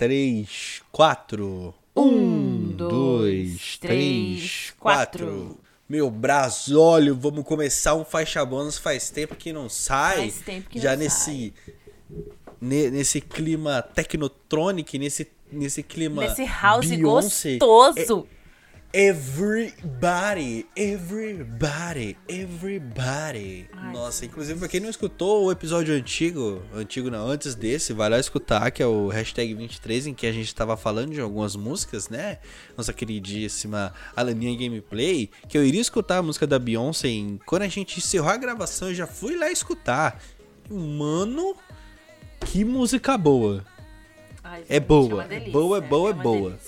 três, quatro. Um, dois, três, quatro. Meu braço, olha, vamos começar um faixa bônus faz tempo que não sai. Faz tempo que Já não nesse ne- nesse clima tecnotronic, nesse nesse clima Nesse house Beyoncé. gostoso. Everybody, everybody, everybody. Ai, Nossa, inclusive pra quem não escutou o episódio antigo, antigo não, antes desse, vai lá escutar, que é o hashtag 23, em que a gente tava falando de algumas músicas, né? Nossa queridíssima Alaninha Gameplay, que eu iria escutar a música da Beyoncé. E quando a gente encerrou a gravação, eu já fui lá escutar. Mano, que música boa. Ai, É gente, boa, é delícia, boa, é boa, é boa.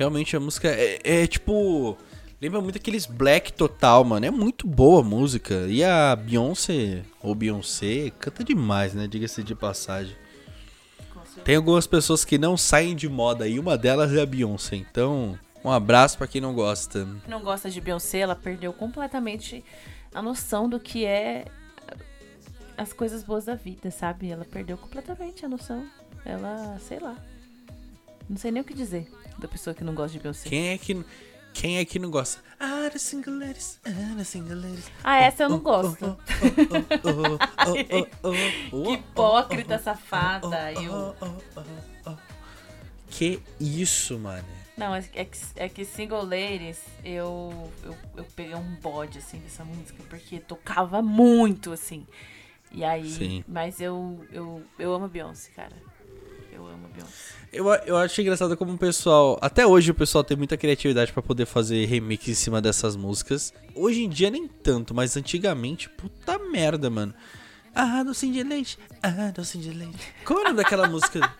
Realmente a música é, é, tipo. Lembra muito aqueles Black Total, mano. É muito boa a música. E a Beyoncé, ou Beyoncé, canta demais, né? Diga-se de passagem. Tem algumas pessoas que não saem de moda e uma delas é a Beyoncé. Então, um abraço pra quem não gosta. Quem não gosta de Beyoncé, ela perdeu completamente a noção do que é as coisas boas da vida, sabe? Ela perdeu completamente a noção. Ela, sei lá. Não sei nem o que dizer da pessoa que não gosta de Beyoncé. Quem é que, quem é que não gosta? Ah, the single ladies, ah, the single ladies. Ah, essa eu não gosto. Oh, oh, oh, oh, oh, Que oh, hipócrita oh, safada. oh, Eu... oh, oh, oh, oh. Que isso, mano. Não, é é que, é que Single Ladies, eu, eu, eu peguei um bode, assim, dessa música, porque tocava muito, assim. E aí, Sim. mas eu, eu, eu amo Beyoncé, cara. Eu amo a Beyoncé. Eu, eu acho engraçado como o pessoal. Até hoje o pessoal tem muita criatividade pra poder fazer remix em cima dessas músicas. Hoje em dia nem tanto, mas antigamente, puta merda, mano. Ah, docinho de leite. Ah, docinho de leite. Qual é o nome daquela música?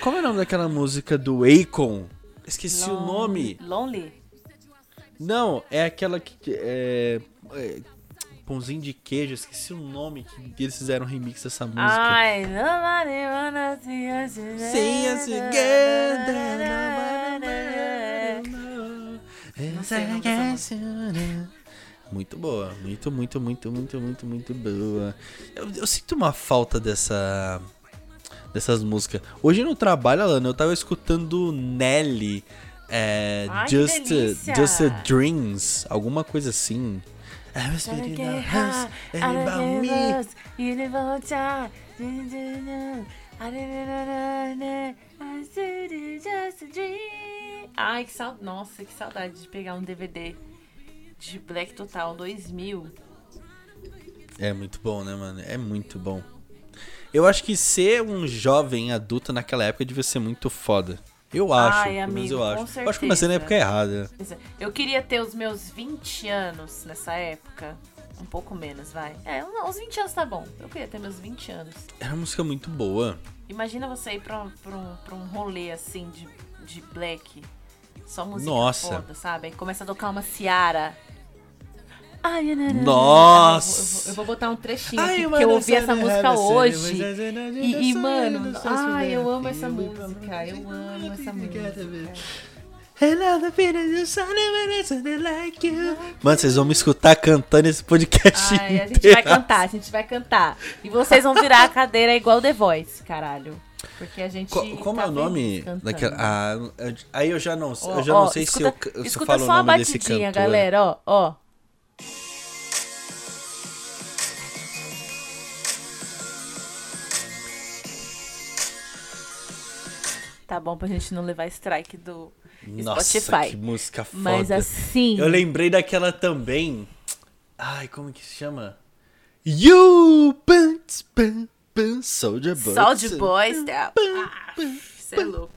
Qual é o nome daquela música do Akon? Esqueci o Lon- nome. Lonely? Não, é aquela que. É, é, pãozinho de queijo, esqueci o nome que eles fizeram um remix dessa música. Ai, nobody wanna see us See us Não sei o nome dessa Muito boa, muito, muito, muito, muito, muito, muito boa. Eu, eu sinto uma falta dessa dessas músicas. Hoje no trabalho, Alana, eu tava escutando Nelly, é, Ai, Just! Just a Dreams, alguma coisa assim. I was house, I and about me. Ai, que saudade. Nossa, que saudade de pegar um DVD de Black Total 2000. É muito bom, né, mano? É muito bom. Eu acho que ser um jovem adulto naquela época devia ser muito foda. Eu acho, Ai, pelo menos amigo, eu acho. Eu acho que comecei na época errada. É. Eu queria ter os meus 20 anos nessa época. Um pouco menos, vai. É, uns 20 anos tá bom. Eu queria ter meus 20 anos. Era uma música muito boa. Imagina você ir pra um, pra um, pra um rolê assim de, de black. Só música Nossa. foda, sabe? Aí começa a tocar uma Ciara. Ai, nananana. Nossa. Eu vou, eu vou- eu vou botar um trechinho Ai, aqui, porque eu ouvi essa música hoje. sério, E, e, mano, ai, eu amo essa música. Eu amo essa música. Mano, vocês vão me escutar cantando esse podcast Ai, a gente inteiro. vai cantar, a gente vai cantar. E vocês vão virar a cadeira igual The Voice, caralho. Porque a gente. Co- como tá é o nome daquela. Ah, aí eu já não, eu já ó, não sei escuta, se eu, se eu escuta falo o só a nome desse batidinha, cantor. galera, ó, ó. Tá bom pra gente não levar strike do Nossa, Spotify. que música foda. Mas assim. Eu lembrei daquela também. Ai, como que se chama? You Pants Pan Pan Soldier Boy. Soldier Boys. tá? Ah, Você é louco.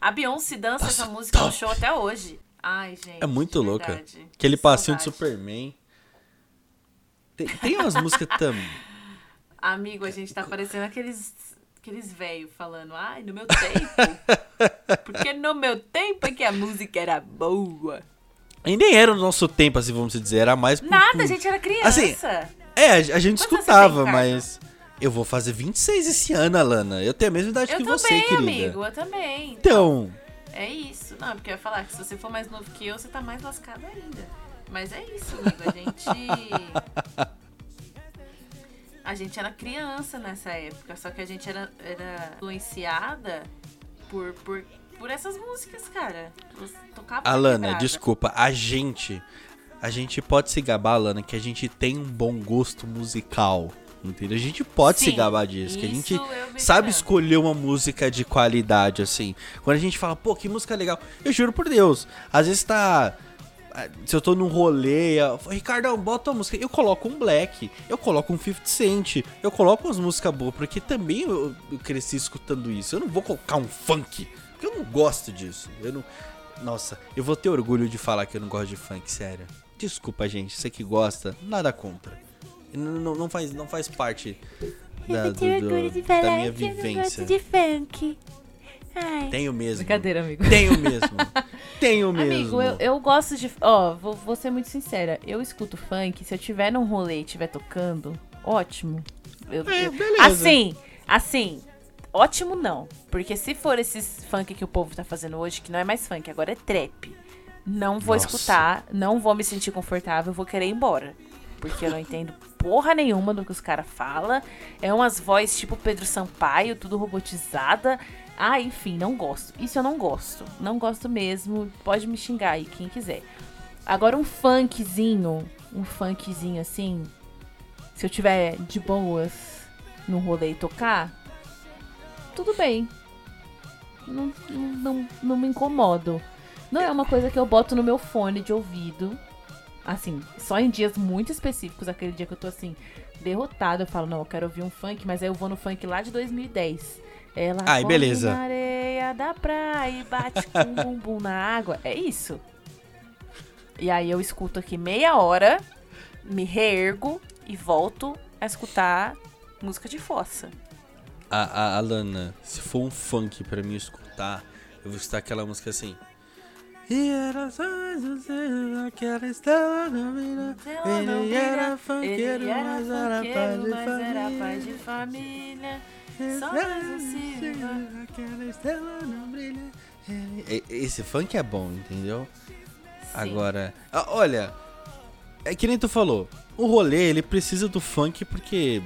A Beyoncé dança essa música no top. show até hoje. Ai, gente. É muito louca. verdade. Aquele Que passinho de. Superman. Tem, tem umas músicas também. Amigo, a gente tá parecendo aqueles, aqueles velhos falando, ai, no meu tempo. Porque no meu tempo é que a música era boa. E nem era o nosso tempo, assim, vamos dizer. Era mais. por- Nada, por- a gente era criança. Assim, É, a, a gente escutava, tem, mas. Eu vou fazer 26 esse ano, Alana. Eu tenho a mesma idade eu que também, você, querida. amigo, eu também. Então. É isso. Não, porque eu ia falar que se você for mais novo que eu, você tá mais lascado ainda. Mas é isso, amigo. A gente. A gente era criança nessa época, só que a gente era, era influenciada por, por, por essas músicas, cara. Alana, desculpa, a gente. A gente pode se gabar, Alana, que a gente tem um bom gosto musical. Entendeu? A gente pode Sim, se gabar disso, que a gente sabe escolher uma música de qualidade, assim. Quando a gente fala, pô, que música legal, eu juro por Deus, às vezes tá. Se eu tô num rolê, eu, Ricardão, bota uma música. Eu coloco um Black, eu coloco um 50 Cent, eu coloco umas músicas boas, porque também eu, eu cresci escutando isso. Eu não vou colocar um funk, porque eu não gosto disso. Eu não. Nossa, eu vou ter orgulho de falar que eu não gosto de funk, sério. Desculpa, gente, você que gosta, nada contra. Não, não, faz, não faz parte da, do, do, da minha vivência. de funk. Ai. Tenho mesmo. Brincadeira, amigo. Tenho mesmo. Tenho mesmo. Amigo, eu, eu gosto de. Ó, vou, vou ser muito sincera. Eu escuto funk. Se eu tiver num rolê e estiver tocando, ótimo. Eu, é, eu, beleza. Assim, assim. Ótimo não. Porque se for esses funk que o povo tá fazendo hoje, que não é mais funk, agora é trap. Não vou Nossa. escutar, não vou me sentir confortável, vou querer ir embora porque eu não entendo porra nenhuma do que os caras falam. É umas vozes tipo Pedro Sampaio, tudo robotizada. Ah, enfim, não gosto. Isso eu não gosto. Não gosto mesmo. Pode me xingar aí, quem quiser. Agora um funkzinho, um funkzinho assim, se eu tiver de boas no rolê e tocar, tudo bem. Não, não, não, me incomodo. Não é uma coisa que eu boto no meu fone de ouvido Assim, só em dias muito específicos, aquele dia que eu tô assim, derrotado, eu falo, não, eu quero ouvir um funk, mas aí eu vou no funk lá de 2010. Ela Ai, beleza. na areia da praia e bate com o bumbum na água. É isso. E aí eu escuto aqui meia hora, me reergo e volto a escutar música de fossa. A, a Alana, se for um funk para mim escutar, eu vou escutar aquela música assim. E era só aquela estrela na vida. Ele era funkeiro, mas era pai de família. Pai de família. Só Aquela estrela não brilha. Esse funk é bom, entendeu? Sim. Agora, olha, é que nem tu falou. O rolê, ele precisa do funk porque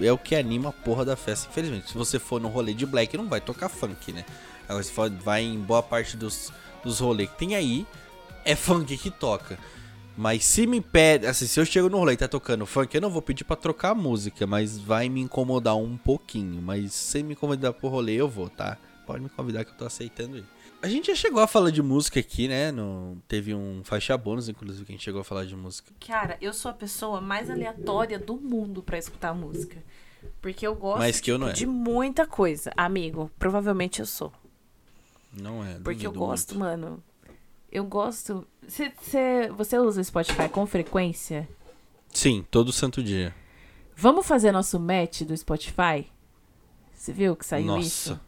é o que anima a porra da festa, infelizmente. Se você for no rolê de black, não vai tocar funk, né? Agora, se for, vai em boa parte dos dos rolês que tem aí, é funk que toca. Mas se me pede, assim, se eu chego no rolê e tá tocando funk, eu não vou pedir para trocar a música, mas vai me incomodar um pouquinho. Mas sem me convidar pro rolê, eu vou, tá? Pode me convidar que eu tô aceitando aí. A gente já chegou a falar de música aqui, né? No, teve um faixa bônus, inclusive, que a gente chegou a falar de música. Cara, eu sou a pessoa mais aleatória do mundo para escutar música. Porque eu gosto eu tipo, é. de muita coisa. Amigo, provavelmente eu sou. Não é. Porque eu gosto, muito. mano. Eu gosto. Cê, cê, você usa o Spotify com frequência? Sim, todo santo dia. Vamos fazer nosso match do Spotify? Você viu que saiu Nossa. isso?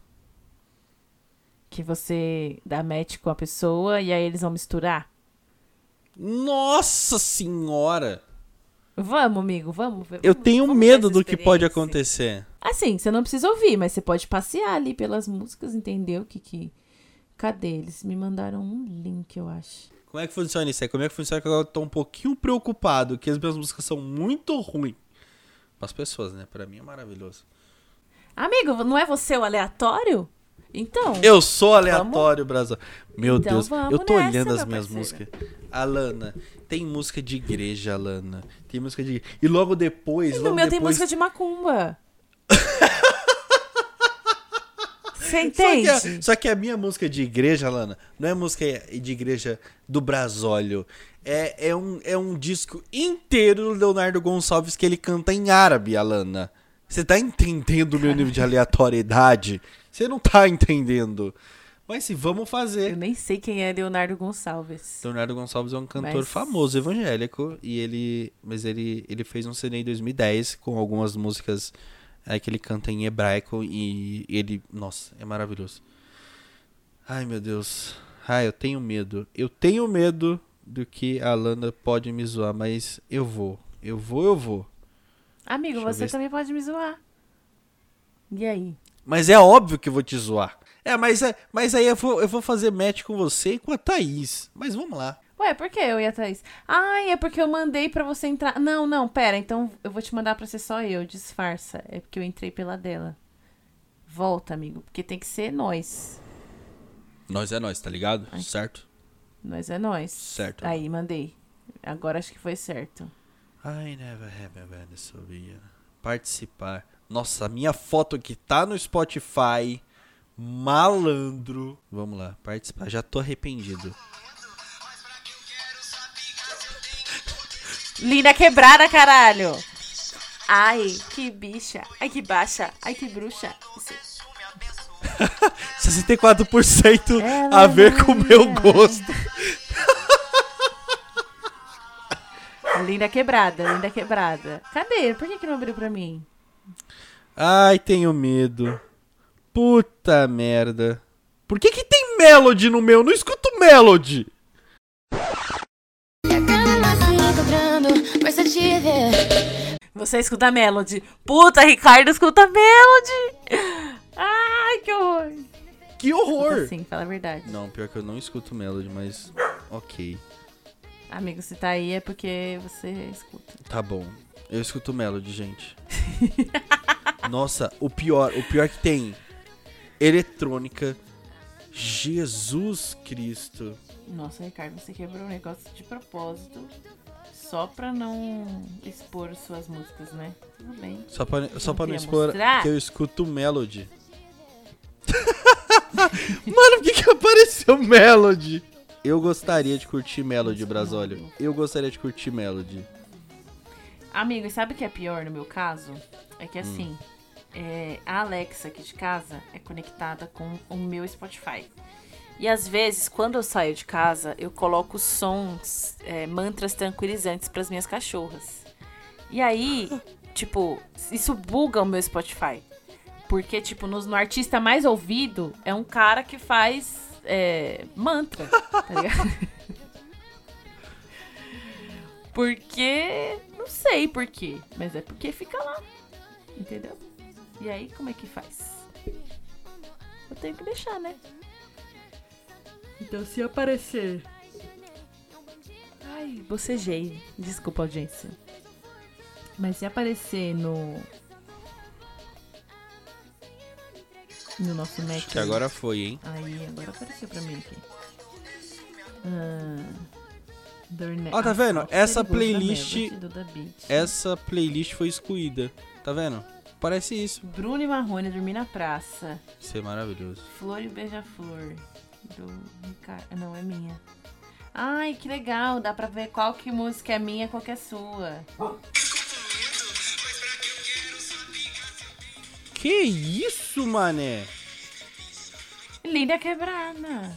Que você dá match com a pessoa e aí eles vão misturar? Nossa senhora! Vamos, amigo, vamos. Eu tenho vamos medo do que pode acontecer. Assim, você não precisa ouvir, mas você pode passear ali pelas músicas, entender o que que Cadê eles? Me mandaram um link, eu acho. Como é que funciona isso aí? Como é que funciona que eu tô um pouquinho preocupado que as minhas músicas são muito ruins. Para as pessoas, né? Para mim é maravilhoso. Amigo, não é você o aleatório? Então. Eu sou aleatório, Brasil. Meu então, Deus, eu tô nessa, olhando as minhas músicas. Alana, tem música de igreja, Alana. Tem música de. E logo depois. E logo no meu depois... tem música de macumba. Você entende? Só que, a, só que a minha música de igreja, Lana, não é música de igreja do Brasólio. É, é, um, é um disco inteiro do Leonardo Gonçalves que ele canta em árabe, Alana. Você tá entendendo o meu nível de aleatoriedade? Você não tá entendendo. Mas se vamos fazer. Eu nem sei quem é Leonardo Gonçalves. Leonardo Gonçalves é um cantor mas... famoso evangélico e ele, mas ele, ele fez um CD em 2010 com algumas músicas é que ele canta em hebraico e ele. Nossa, é maravilhoso. Ai meu Deus. Ai, eu tenho medo. Eu tenho medo do que a Lana pode me zoar, mas eu vou. Eu vou, eu vou. Amigo, Deixa você também pode me zoar. E aí? Mas é óbvio que eu vou te zoar. É, mas, é, mas aí eu vou, eu vou fazer match com você e com a Thaís. Mas vamos lá. Ué, por que eu e a Thaís? Ai, é porque eu mandei pra você entrar. Não, não, pera, então eu vou te mandar pra ser só eu, disfarça. É porque eu entrei pela dela. Volta, amigo, porque tem que ser nós. Nós é nós, tá ligado? Ai. Certo? Nós é nós. Certo. Aí, mandei. Agora acho que foi certo. I never have a bad Sofia. Participar. Nossa, a minha foto aqui tá no Spotify. Malandro. Vamos lá, participar. Já tô arrependido. Linda quebrada, caralho! Ai, que bicha. Ai, que baixa. Ai, que bruxa. Isso. 64% Ela a ver com o meu é. gosto. Linda quebrada, linda quebrada. Cadê? Por que, que não abriu pra mim? Ai, tenho medo. Puta merda. Por que que tem Melody no meu? Eu Não escuto Melody. Você escuta Melody. Puta, Ricardo escuta Melody. Ai, que horror. Que horror. Sim, fala a verdade. Não, pior que eu não escuto Melody, mas ok. Amigo, se tá aí é porque você escuta. Tá bom. Eu escuto Melody, gente. Nossa, o pior, o pior que tem eletrônica. Jesus Cristo. Nossa, Ricardo, você quebrou um negócio de propósito. Só pra não expor suas músicas, né? Tudo bem. Só pra, só pra não expor mostrar? que eu escuto Melody. Mano, por que que apareceu Melody? Eu gostaria de curtir Melody, Brasólio. Eu gostaria de curtir Melody. Amigo, e sabe o que é pior no meu caso? É Hum. que assim, é, a Alexa aqui de casa é conectada com o meu Spotify. E às vezes, quando eu saio de casa, eu coloco sons, é, mantras tranquilizantes pras minhas cachorras. E aí, tipo, isso buga o meu Spotify. Porque, tipo, no, no artista mais ouvido é um cara que faz é, mantra, tá ligado? Porque. Não sei por quê, mas é porque fica lá. Entendeu? E aí, como é que faz? Eu tenho que deixar, né? Então, se aparecer. Ai, bocejei. Desculpa, audiência. Mas se aparecer no. No nosso Mac. Acho que agora foi, hein? Aí, agora apareceu pra mim aqui. Ah, Ó, tá Ah, vendo? Essa playlist-. Essa playlist foi excluída. Tá vendo? Parece isso. Bruno e Marrone dormir na praça. Isso é maravilhoso. Flor e Beija-Flor. Do Ricardo. Não, é minha. Ai, que legal. Dá pra ver qual que música é minha qual que é sua. Que isso, mané? Linda quebrada.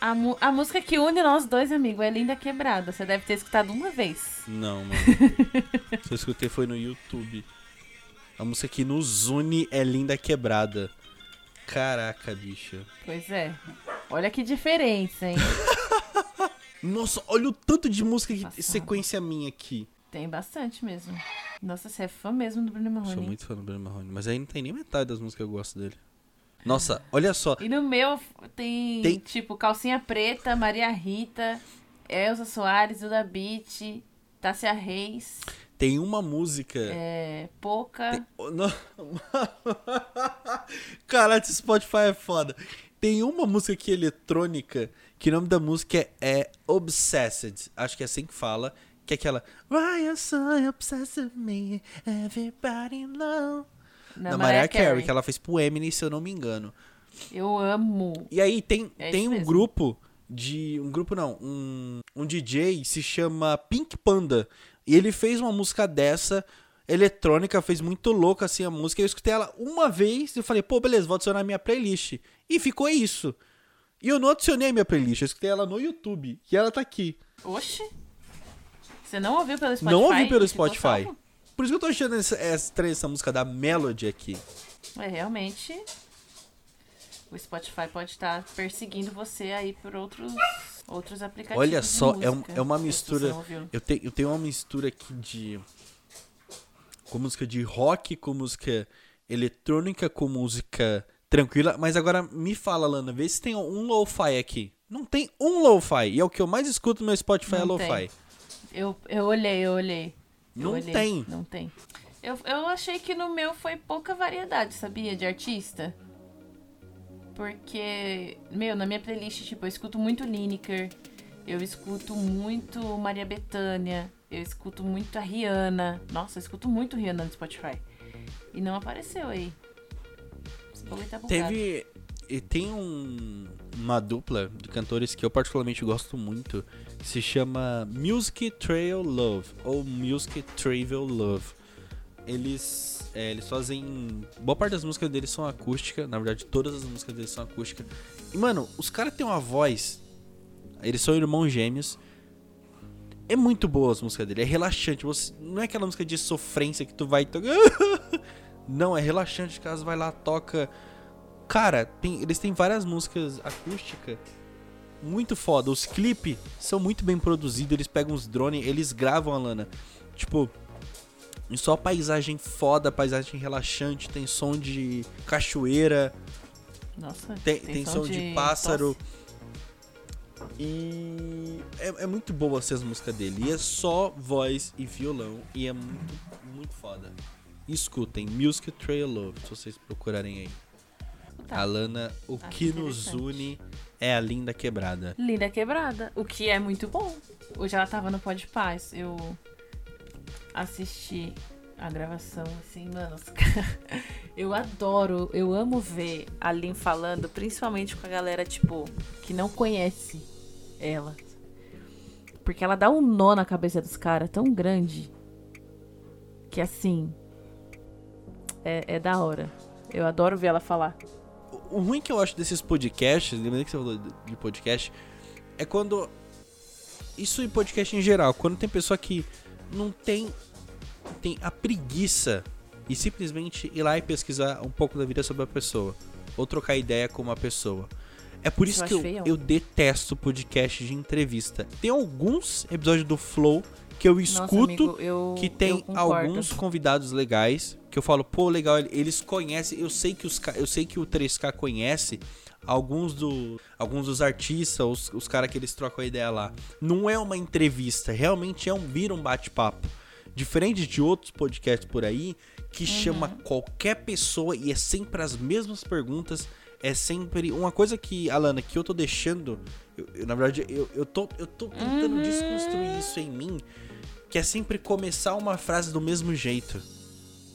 A, a música que une nós dois, amigo, é Linda Quebrada. Você deve ter escutado uma vez. Não, mano. Se eu escutei foi no YouTube. A música que nos une é Linda Quebrada. Caraca, bicha. Pois é. Olha que diferença, hein? Nossa, olha o tanto de música que sequência minha aqui. Tem bastante mesmo. Nossa, você é fã mesmo do Bruno Marrone. Sou muito fã do Bruno Marrone, mas aí não tem nem metade das músicas que eu gosto dele. Nossa, olha só. E no meu tem, Tem- tipo, Calcinha Preta, Maria Rita, Elza Soares, Duda Beat, Tássia Reis, Tem uma música. é. Oh, não. Caralho, esse Spotify é foda. Tem uma música aqui eletrônica que o nome da música é, é Obsessed. Acho que é assim que fala. Que é aquela. Why you so obsessed with me? Everybody know. Na Da Mariah Mariah Carey, Carey. que ela fez pro Eminem, se eu não me engano. Eu amo. E aí tem, É tem um mesmo. grupo de. Um grupo não, um, um DJ se chama Pink Panda. E ele fez uma música dessa, eletrônica, fez muito louco assim a música. Eu escutei ela uma vez e falei, pô, beleza, vou adicionar minha playlist. E ficou isso. E eu não adicionei a minha playlist, eu escutei ela no YouTube. E ela tá aqui. Oxi. Você não ouviu pelo Spotify? Não ouvi pelo ficou Spotify. Por isso que eu tô achando essa, essa, essa música da Melody aqui. É, realmente. O Spotify pode estar perseguindo você aí por outros, outros aplicativos. Olha só, é, um- música. é uma sei se você mistura. Eu tenho, eu tenho uma mistura aqui de. Com música de rock, com música eletrônica, com música tranquila. Mas agora me fala, Lana, vê se tem um lo-fi aqui. Não tem um lo-fi. E é o que eu mais escuto no meu Spotify é Não lo-fi. tem. Eu, eu olhei, eu olhei. Eu Não olhei. tem. Não tem. Eu, eu achei que no meu foi pouca variedade, sabia? De artista. Porque, meu, na minha playlist, tipo, eu escuto muito Lineker. Eu escuto muito Maria Bethânia. Eu escuto muito a Rihanna. Nossa, eu escuto muito Rihanna no Spotify. E não apareceu aí. Tá. Teve. E tem um, uma dupla de cantores que eu particularmente gosto muito. Se chama Music Trail Love. Ou Music Travel Love. Eles, é, eles fazem. Boa parte das músicas deles são acústica. Na verdade, todas as músicas deles são acústica. E, mano, os caras têm uma voz. Eles são irmãos gêmeos. É muito boa as músicas dele. É relaxante. Você, não é aquela música de sofrência que tu vai. Não, é relaxante. Caso vai lá, toca. Cara, tem- eles têm várias músicas acústicas muito foda. Os clipes são muito bem produzidos. Eles pegam os drones, eles gravam a Lana. Tipo, em só paisagem foda, paisagem relaxante. Tem som de cachoeira, Nossa, tem, tem som de, pássaro. tosse. E é, é muito boa assim, as músicas dele. E é só voz e violão. E é muito, muito foda. Escutem, Music Trail Love, se vocês procurarem aí. Tá. Alana, o Acho que nos une é a linda quebrada. Linda quebrada, o que é muito bom. Hoje ela tava no Pode Paz, eu assisti a gravação, assim, mano, eu adoro, eu amo ver a Lin falando, principalmente com a galera, tipo, que não conhece ela. Porque ela dá um nó na cabeça dos caras tão grande que, assim, é, é da hora. Eu adoro ver ela falar. O ruim que eu acho desses podcasts, lembrando que você falou de podcast, é quando. Isso em podcast em geral, quando tem pessoa que não tem, tem a preguiça e simplesmente ir lá e pesquisar um pouco da vida sobre a pessoa. Ou trocar ideia com uma pessoa. É por Isso isso eu que eu, eu detesto podcast de entrevista. Tem alguns episódios do Flow que eu escuto Nossa, amigo, eu, que tem alguns convidados legais que eu falo, pô, legal, eles conhecem, eu sei que os eu sei que o 3K conhece alguns do alguns dos artistas, os, os caras que eles trocam a ideia lá. Não é uma entrevista, realmente é um vira um bate-papo. Diferente de outros podcasts por aí que Uhum. chama qualquer pessoa e é sempre as mesmas perguntas, é sempre uma coisa que, Alana, que eu tô deixando, eu- eu, na verdade, eu, eu tô eu tô tentando Uhum. desconstruir isso em mim, que é sempre começar uma frase do mesmo jeito.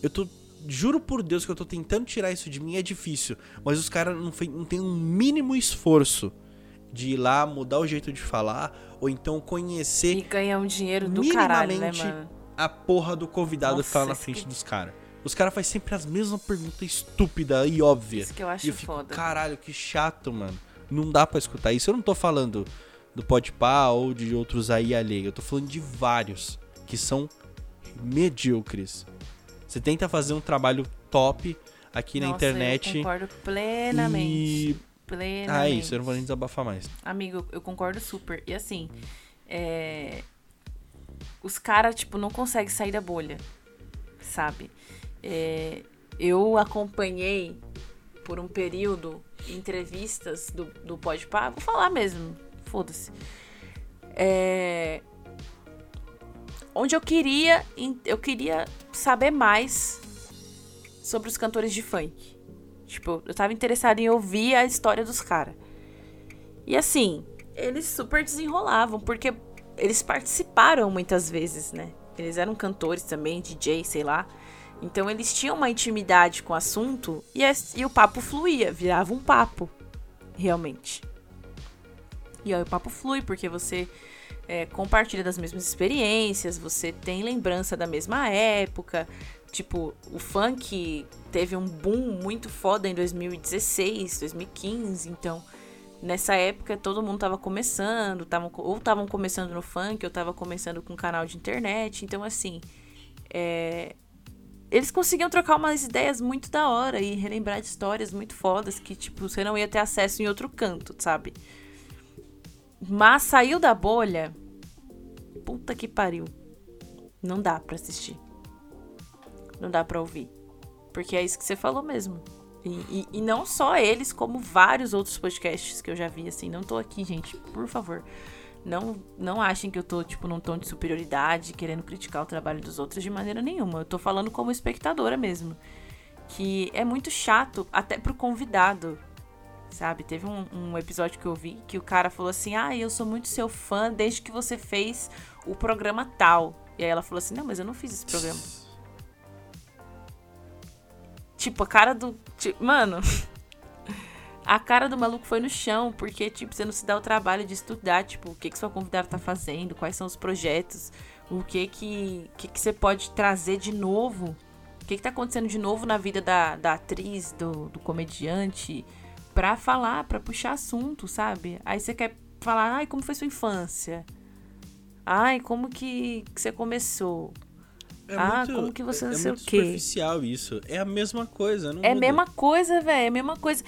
Eu tô. Juro por Deus que eu tô tentando tirar isso de mim, é difícil. Mas os caras não, não tem um mínimo esforço de ir lá, mudar o jeito de falar, ou então conhecer E ganhar um dinheiro do caralho, né, minimamente mano? a porra do convidado Nossa, que tá na frente que- dos caras. Os caras fazem sempre as mesmas perguntas estúpidas e óbvias. Isso que eu acho e eu fico, foda. caralho, que chato, mano. Não dá pra escutar isso. Eu não tô falando do Podpah ou de outros aí alheio. Eu tô falando de vários que são medíocres. Você tenta fazer um trabalho top aqui na Nossa, internet Eu concordo plenamente. e... Plenamente. Ah, isso, eu não vou nem desabafar mais. Amigo, eu concordo super. E assim, é... os caras, tipo, não conseguem sair da bolha, sabe? É, Eu acompanhei por um período entrevistas do, do Podpah, vou falar mesmo, foda-se. É... Onde eu queria, eu queria saber mais sobre os cantores de funk. Tipo, eu tava interessada em ouvir a história dos caras. E assim, eles super desenrolavam, porque eles participaram muitas vezes, né? Eles eram cantores também, DJ, sei lá. Então eles tinham uma intimidade com o assunto e, e o papo fluía, virava um papo, realmente. E aí o papo flui, porque você é, compartilha das mesmas experiências, você tem lembrança da mesma época. Tipo, o funk teve um boom muito foda em 2016, 2015, então nessa época todo mundo tava começando, tavam, ou estavam começando no funk, ou tava começando com um canal de internet, então assim, é, eles conseguiam trocar umas ideias muito da hora e relembrar de histórias muito fodas que, tipo, você não ia ter acesso em outro canto, sabe? Mas saiu da bolha, puta que pariu. Não dá pra assistir. Não dá pra ouvir. Porque é isso que você falou mesmo. E, e, e, não só eles, como vários outros podcasts que eu já vi, assim. Não tô aqui, gente, por favor. Não, não achem que eu tô, tipo, num tom de superioridade, querendo criticar o trabalho dos outros de maneira nenhuma. Eu tô falando como espectadora mesmo. Que é muito chato, até pro convidado, sabe? Teve um, um episódio que eu vi que o cara falou assim: Ah, eu sou muito seu fã desde que você fez o programa tal. E aí ela falou assim: Não, mas eu não fiz esse programa. Tipo, a cara do. Tipo, mano. A cara do maluco foi no chão, porque, tipo, você não se dá o trabalho de estudar, tipo, o que que sua convidada tá fazendo, quais são os projetos, o que que, que, que você pode trazer de novo, o que que tá acontecendo de novo na vida da, da atriz, do, do comediante, pra falar, pra puxar assunto, sabe? Aí você quer falar, ai, como foi sua infância? Ai, como que, que você começou? É ah, muito, como que você não é, sei é o quê? É superficial isso. É a mesma coisa, não É a mesma coisa, velho. É a mesma coisa.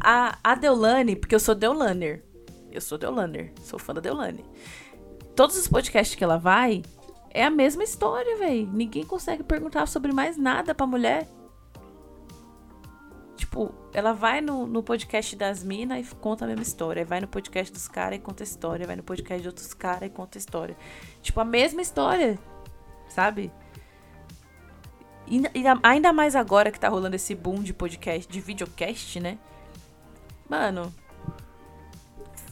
A, a Deolane, porque eu sou Deolaner. Eu sou Deolaner. Sou fã da Deolane. Todos os podcasts que ela vai, é a mesma história, velho. Ninguém consegue perguntar sobre mais nada pra mulher. Tipo, ela vai no, no podcast das minas e conta a mesma história. Vai no podcast dos caras e conta a história. Vai no podcast de outros caras e conta a história. Tipo, a mesma história. Sabe? E, e ainda mais agora que tá rolando esse boom de podcast, de videocast, né? Mano,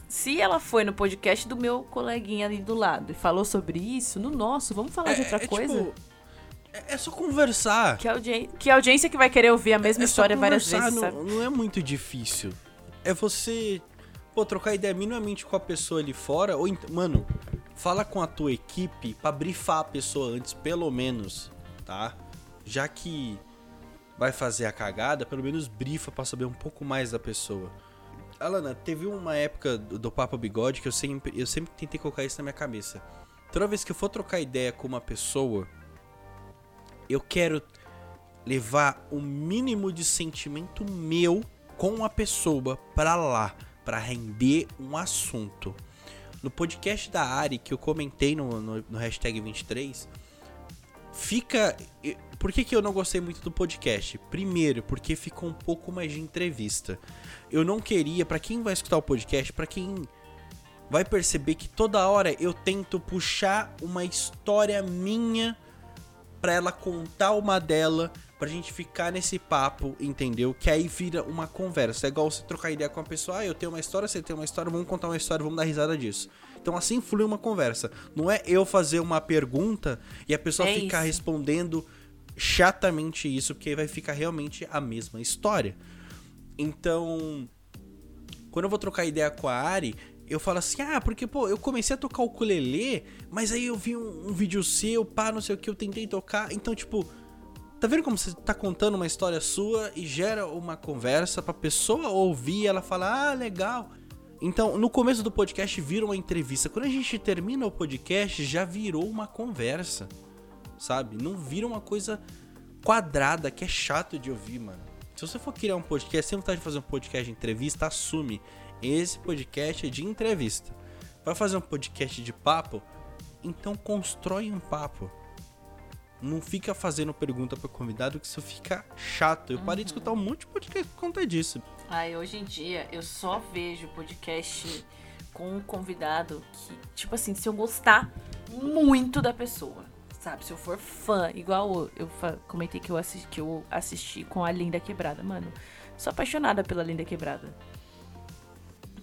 se ela foi no podcast do meu coleguinha ali do lado e falou sobre isso, no nosso, vamos falar é, de outra é, coisa? Tipo, é, é só conversar. Que, audi que audiência que vai querer ouvir a mesma é, história várias vezes, não, sabe? Não é muito difícil. É você, pô, trocar ideia minimamente com a pessoa ali fora. Ou, mano, fala com a tua equipe pra brifar a pessoa antes, pelo menos, tá? Já que vai fazer a cagada, pelo menos brifa para saber um pouco mais da pessoa. Alana, teve uma época do, do Papo Bigode que eu sempre, eu sempre tentei colocar isso na minha cabeça. Toda vez que eu for trocar ideia com uma pessoa, eu quero levar o mínimo de sentimento meu com a pessoa para lá, para render um assunto. No podcast da Ari que eu comentei no, no, no hashtag 23, fica. Por que, que eu não gostei muito do podcast? Primeiro, porque ficou um pouco mais de entrevista. Eu não queria, para quem vai escutar o podcast, para quem vai perceber que toda hora eu tento puxar uma história minha para ela contar uma dela, pra gente ficar nesse papo, entendeu? Que aí vira uma conversa. É igual você trocar ideia com a pessoa, ah, eu tenho uma história, você tem uma história, vamos contar uma história, vamos dar risada disso. Então assim flui uma conversa. Não é eu fazer uma pergunta e a pessoa é ficar isso. respondendo chatamente isso, porque vai ficar realmente a mesma história. Então, quando eu vou trocar ideia com a Ari, eu falo assim, ah, porque, pô, eu comecei a tocar o ukulele, mas aí eu vi um, um vídeo seu, pá, não sei o que, eu tentei tocar. Então, tipo, tá vendo como você tá contando uma história sua e gera uma conversa pra pessoa ouvir ela fala, ah, legal. Então, no começo do podcast vira uma entrevista. Quando a gente termina o podcast, já virou uma conversa. Sabe? Não vira uma coisa quadrada que é chato de ouvir, mano. Se você for criar um podcast, sem vontade de fazer um podcast de entrevista, assume. Esse podcast é de entrevista. Vai fazer um podcast de papo? Então constrói um papo. Não fica fazendo pergunta pro convidado que isso fica chato. Eu parei de escutar um monte de podcast por conta disso. Ai, hoje em dia eu só vejo podcast com um convidado que, tipo assim, se eu gostar muito da pessoa, sabe? Se eu for fã, igual eu comentei que eu, assisti, que eu assisti com a Linda Quebrada, mano. Sou apaixonada pela Linda Quebrada.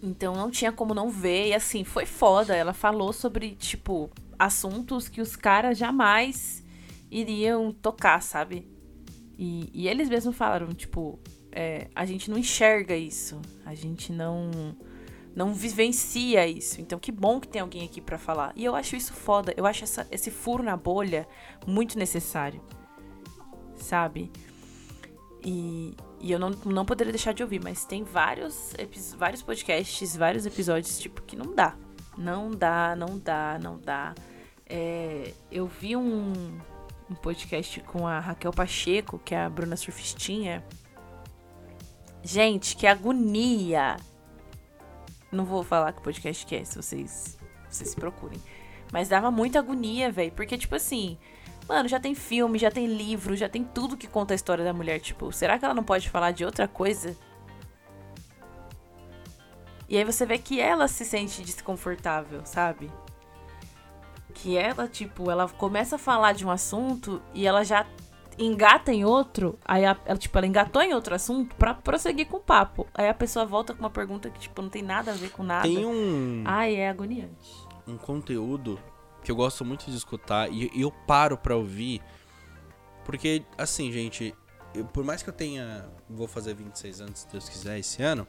Então não tinha como não ver. E assim, foi foda. Ela falou sobre, tipo, assuntos que os caras jamais iriam tocar, sabe? E, e eles mesmos falaram, tipo, é, a gente não enxerga isso, a gente não não vivencia isso. Então, que bom que tem alguém aqui para falar. E eu acho isso foda. Eu acho essa, esse furo na bolha muito necessário. Sabe? E, e eu não, não poderia deixar de ouvir, mas tem vários, vários podcasts, vários episódios, tipo, que não dá. Não dá, não dá, não dá. É, eu vi um, um podcast com a Raquel Pacheco, que é a Bruna Surfistinha Gente, que agonia! Não vou falar que podcast que é, se vocês, vocês se procurem. Mas dava muita agonia, velho. Porque, tipo assim, Mano, já tem filme, já tem livro, já tem tudo que conta a história da mulher. Tipo, será que ela não pode falar de outra coisa? E aí você vê que ela se sente desconfortável, sabe? Que ela, tipo, ela começa a falar de um assunto e ela já engata em outro, aí a- ela, tipo, ela engatou em outro assunto pra prosseguir com o papo. Aí a pessoa volta com uma pergunta que, tipo, não tem nada a ver com nada. Tem um, Ai, é agoniante. um conteúdo que eu gosto muito de escutar e eu paro pra ouvir. Porque, assim, gente, eu- por mais que eu tenha. Vou fazer 26 anos, se Deus quiser, esse ano.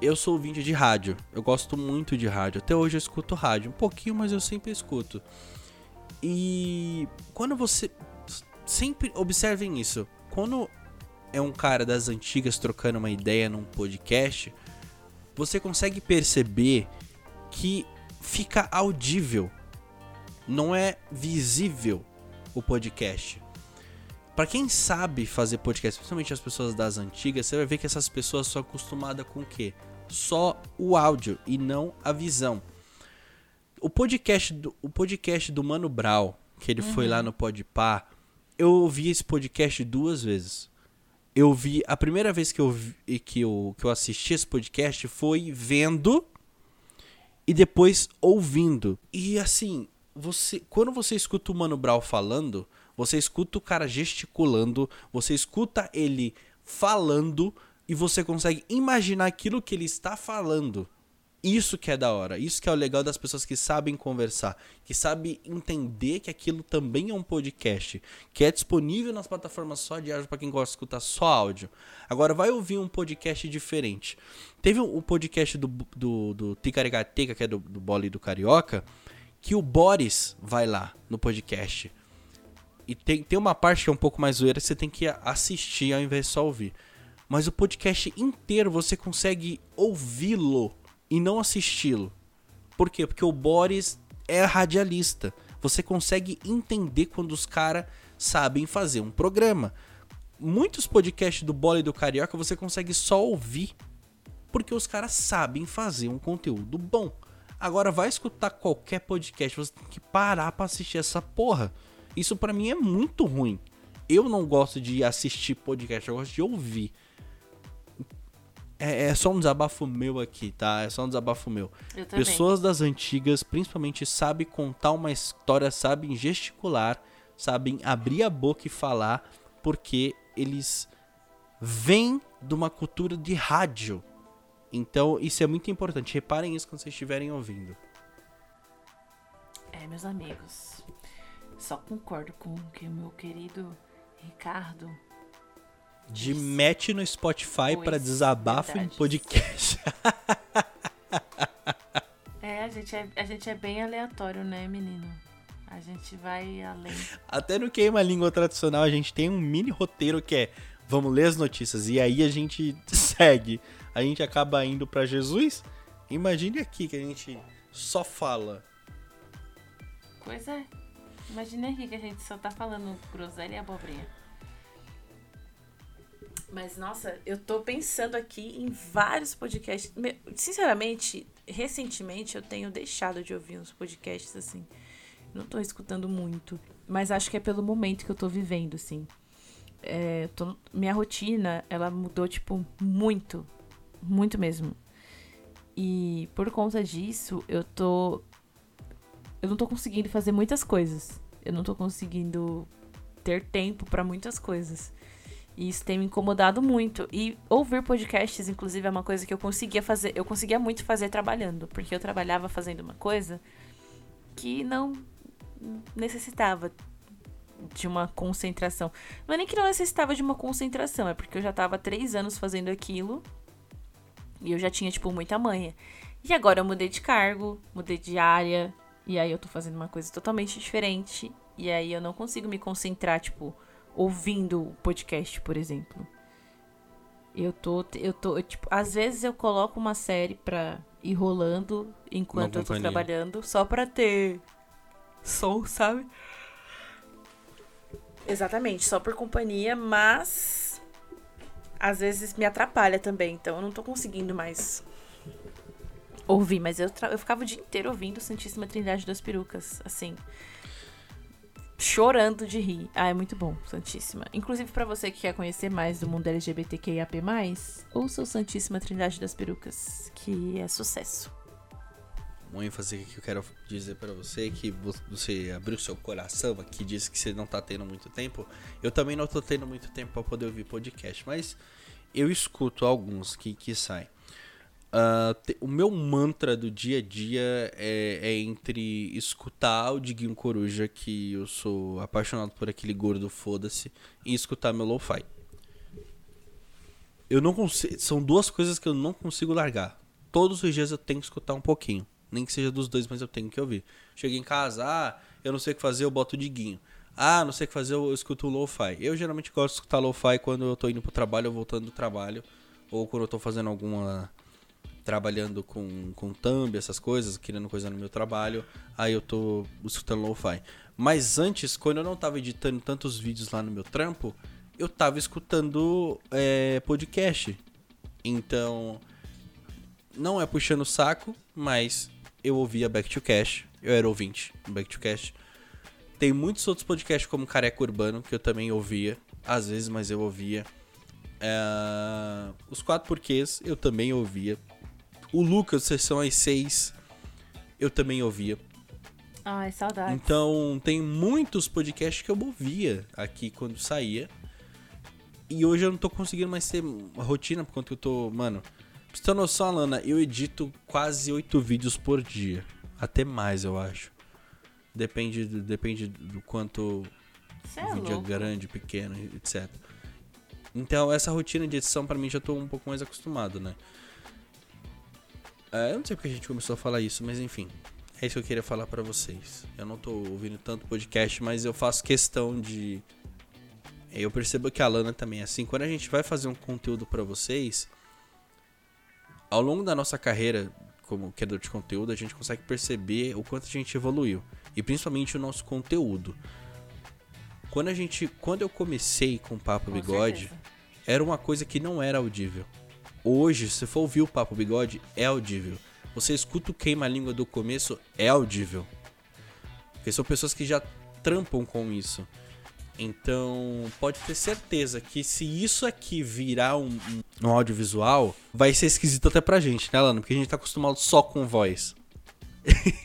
Eu sou ouvinte de rádio. Eu gosto muito de rádio. Até hoje eu escuto rádio. Um pouquinho, mas eu sempre escuto. E quando você. Sempre observem isso. Quando é um cara das antigas trocando uma ideia num podcast, você consegue perceber que fica audível. Não é visível o podcast. Pra quem sabe fazer podcast, principalmente as pessoas das antigas, você vai ver que essas pessoas são acostumadas com o quê? Só o áudio e não a visão. O podcast do, o podcast do Mano Brown, que ele foi lá no Podpah, eu ouvi esse podcast duas vezes. Eu vi a primeira vez que eu vi, que eu, que eu assisti esse podcast foi vendo e depois ouvindo. E assim, você quando você escuta o Mano Brown falando, você escuta o cara gesticulando, você escuta ele falando e você consegue imaginar aquilo que ele está falando. Isso que é da hora, isso que é o legal das pessoas que sabem conversar, que sabem entender que aquilo também é um podcast, que é disponível nas plataformas só de áudio para quem gosta de escutar só áudio. Agora vai ouvir um podcast diferente. Teve um podcast do, do, do Ticaricateca, que é do, do Bola e do Carioca, que o Boris vai lá no podcast. E tem, tem uma parte que é um pouco mais zoeira que você tem que assistir ao invés de só ouvir. Mas o podcast inteiro você consegue ouvi-lo e não assisti-lo. Por quê? Porque o Boris é radialista. Você consegue entender quando os caras sabem fazer um programa. Muitos podcasts do Bola e do Carioca você consegue só ouvir. Porque os caras sabem fazer um conteúdo bom. Agora vai escutar qualquer podcast, você tem que parar pra assistir essa porra. Isso pra mim é muito ruim. Eu não gosto de assistir podcast, eu gosto de ouvir. É, é só um desabafo meu aqui, tá? É só um desabafo meu. Pessoas das antigas, principalmente, sabem contar uma história, sabem gesticular, sabem abrir a boca e falar, porque eles vêm de uma cultura de rádio. Então, isso é muito importante. Reparem isso quando vocês estiverem ouvindo. É, meus amigos. Só concordo com o que o meu querido Ricardo. De match no Spotify para desabafo em podcast. É, a gente é, a gente é bem aleatório, né, menino? A gente vai além. Até no Queima Língua Tradicional a gente tem um mini roteiro que é vamos ler as notícias e aí a gente segue. A gente acaba indo pra Jesus. Imagine aqui que a gente só fala. Pois é. Imagina aqui que a gente só tá falando groselha e abobrinha. Mas, nossa, eu tô pensando aqui em vários podcasts. Me- Sinceramente, recentemente eu tenho deixado de ouvir uns podcasts assim. Não tô escutando muito. Mas acho que é pelo momento que eu tô vivendo, assim. É, tô- minha rotina, ela mudou, tipo, muito. Muito mesmo. E por conta disso, eu tô eu não tô conseguindo fazer muitas coisas. Eu não tô conseguindo ter tempo pra muitas coisas. E isso tem me incomodado muito. E ouvir podcasts, inclusive, é uma coisa que eu conseguia fazer. Eu conseguia muito fazer trabalhando, porque eu trabalhava fazendo uma coisa que não necessitava de uma concentração. Não é nem que não necessitava de uma concentração, é porque eu já tava há três anos fazendo aquilo e eu já tinha, tipo, muita manha. E agora eu mudei de cargo, mudei de área, e aí eu tô fazendo uma coisa totalmente diferente. E aí eu não consigo me concentrar, tipo, ouvindo o podcast, por exemplo. Eu tô, eu tô, eu, tipo, às vezes eu coloco uma série pra ir rolando enquanto eu tô trabalhando, só pra ter som, sabe? Exatamente, só por companhia, mas às vezes me atrapalha também, então eu não tô conseguindo mais ouvir, mas eu, eu ficava o dia inteiro ouvindo Santíssima Trindade das Perucas, assim. chorando de rir. Ah, é muito bom, Santíssima. Inclusive, pra você que quer conhecer mais do mundo LGBTQIAP+, ouça o Santíssima Trindade das Perucas, que é sucesso. Um ênfase que eu quero dizer pra você é que vo- você abriu seu coração aqui, disse que você não tá tendo muito tempo. Eu também não tô tendo muito tempo pra poder ouvir podcast, mas eu escuto alguns que, que saem. Ah, te- o meu mantra do dia a dia é, é entre escutar o Diguinho Coruja, que eu sou apaixonado por aquele gordo foda-se, e escutar meu lo-fi. Eu não consigo. São duas coisas que eu não consigo largar. Todos os dias eu tenho que escutar um pouquinho. Nem que seja dos dois, mas eu tenho que ouvir. Cheguei em casa, ah, eu não sei o que fazer, eu boto o Diguinho. Ah, não sei o que fazer, eu escuto o lo-fi. Eu geralmente gosto de escutar lo-fi quando eu tô indo pro trabalho ou voltando do trabalho. Ou quando eu tô fazendo alguma. Trabalhando com, com thumb, essas coisas, criando coisa no meu trabalho. Aí eu tô escutando lo-fi. Mas antes, quando eu não tava editando tantos vídeos lá no meu trampo, eu tava escutando é, podcast. Então, não é puxando o saco, mas eu ouvia Back to Cash. Eu era ouvinte do Back to Cash. Tem muitos outros podcasts como Careca Urbano, que eu também ouvia. Às vezes, mas eu ouvia. É, Os Quatro Porquês, eu também ouvia. O Lucas, Sessão às Seis, eu também ouvia. Ai, saudade. Então, tem muitos podcasts que eu ouvia aqui quando saía. E hoje eu não tô conseguindo mais ter uma rotina, por conta que eu tô. Mano, pra você ter noção, Alana, eu edito quase oito vídeos por dia. Até mais, eu acho. Depende, do- depende do quanto Você o é vídeo louco. é grande, pequeno, etc. Então, essa rotina de edição, pra mim, já tô um pouco mais acostumado, né? É, eu não sei porque a gente começou a falar isso, mas enfim. É isso que eu queria falar pra vocês. Eu não tô ouvindo tanto podcast, mas eu faço questão de. Eu percebo que a Lana também é assim. Quando a gente vai fazer um conteúdo pra vocês, ao longo da nossa carreira como criador de conteúdo, a gente consegue perceber o quanto a gente evoluiu. E principalmente o nosso conteúdo. Quando a gente. Quando eu comecei com o Papo Com Bigode, certeza. era uma coisa que não era audível. Hoje, se for ouvir o Papo Bigode, é audível. Você escuta o queima-língua do começo, é audível. Porque são pessoas que já trampam com isso. Então, pode ter certeza que se isso aqui virar um, um- audiovisual, vai ser esquisito até pra gente, né, Lana? Porque a gente tá acostumado só com voz.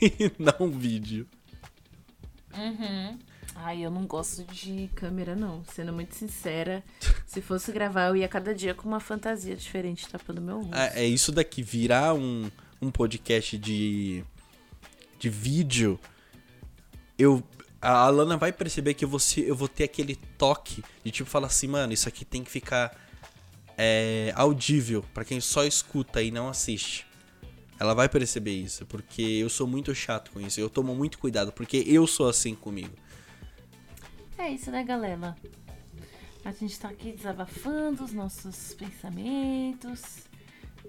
e não vídeo. Ai, eu não gosto de câmera, não. Sendo muito sincera, se fosse gravar, eu ia cada dia com uma fantasia diferente tapando meu rosto. É, é isso daqui, virar um, um podcast de, de vídeo, eu. A Alana vai perceber que eu vou, se- eu vou ter aquele toque de tipo falar assim, mano, isso aqui tem que ficar é, audível pra quem só escuta e não assiste. Ela vai perceber isso, porque eu sou muito chato com isso. Eu tomo muito cuidado, porque eu sou assim comigo. É isso, né, galera? A gente tá aqui desabafando os nossos pensamentos,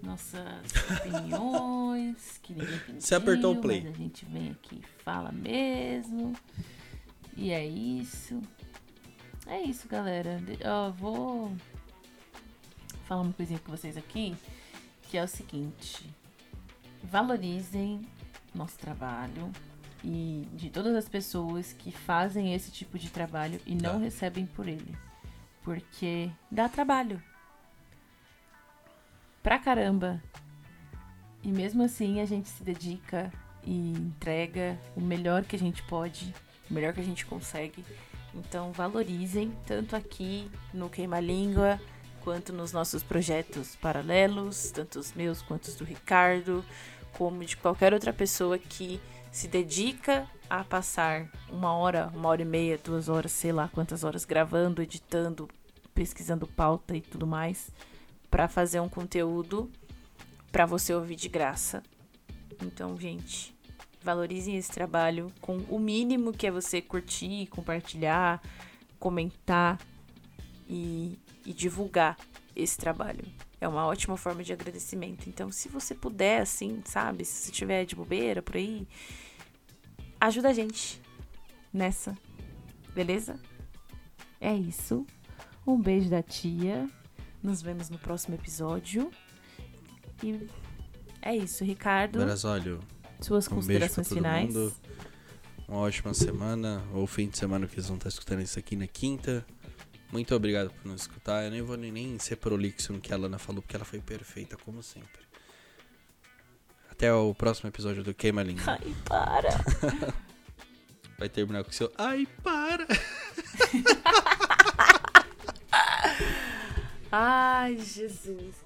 nossas opiniões, que ninguém pediu, Você apertou o play. a gente vem aqui e fala mesmo. E é isso. É isso, galera. Ó, vou falar uma coisinha com vocês aqui, que é o seguinte. Valorizem nosso trabalho e de todas as pessoas que fazem esse tipo de trabalho e não Tá. recebem por ele. Porque dá trabalho. Pra caramba. E mesmo assim a gente se dedica e entrega o melhor que a gente pode, o melhor que a gente consegue. Então valorizem, tanto aqui no Queima Língua, quanto nos nossos projetos paralelos, tanto os meus quanto os do Ricardo, como de qualquer outra pessoa que se dedica a passar uma hora, uma hora e meia, duas horas, sei lá quantas horas gravando, editando, pesquisando pauta e tudo mais, para fazer um conteúdo para você ouvir de graça. Então, gente, valorizem esse trabalho com o mínimo que é você curtir, compartilhar, comentar e, e divulgar esse trabalho. É uma ótima forma de agradecimento. Então, se você puder, assim, sabe? Se você tiver de bobeira por aí, ajuda a gente nessa. Beleza? É isso. Um beijo da tia. Nos vemos no próximo episódio. E é isso, Ricardo. Brasólio, Suas um considerações finais. mundo. uma ótima semana, ou fim de semana que eles vão estar escutando isso aqui na quinta. Muito obrigado por nos escutar. Eu nem vou nem ser prolixo no que a Lana falou, porque ela foi perfeita, como sempre. Até o próximo episódio do Queima Língua. Ai, para. Vai terminar com o seu. Ai, para! Ai, Jesus.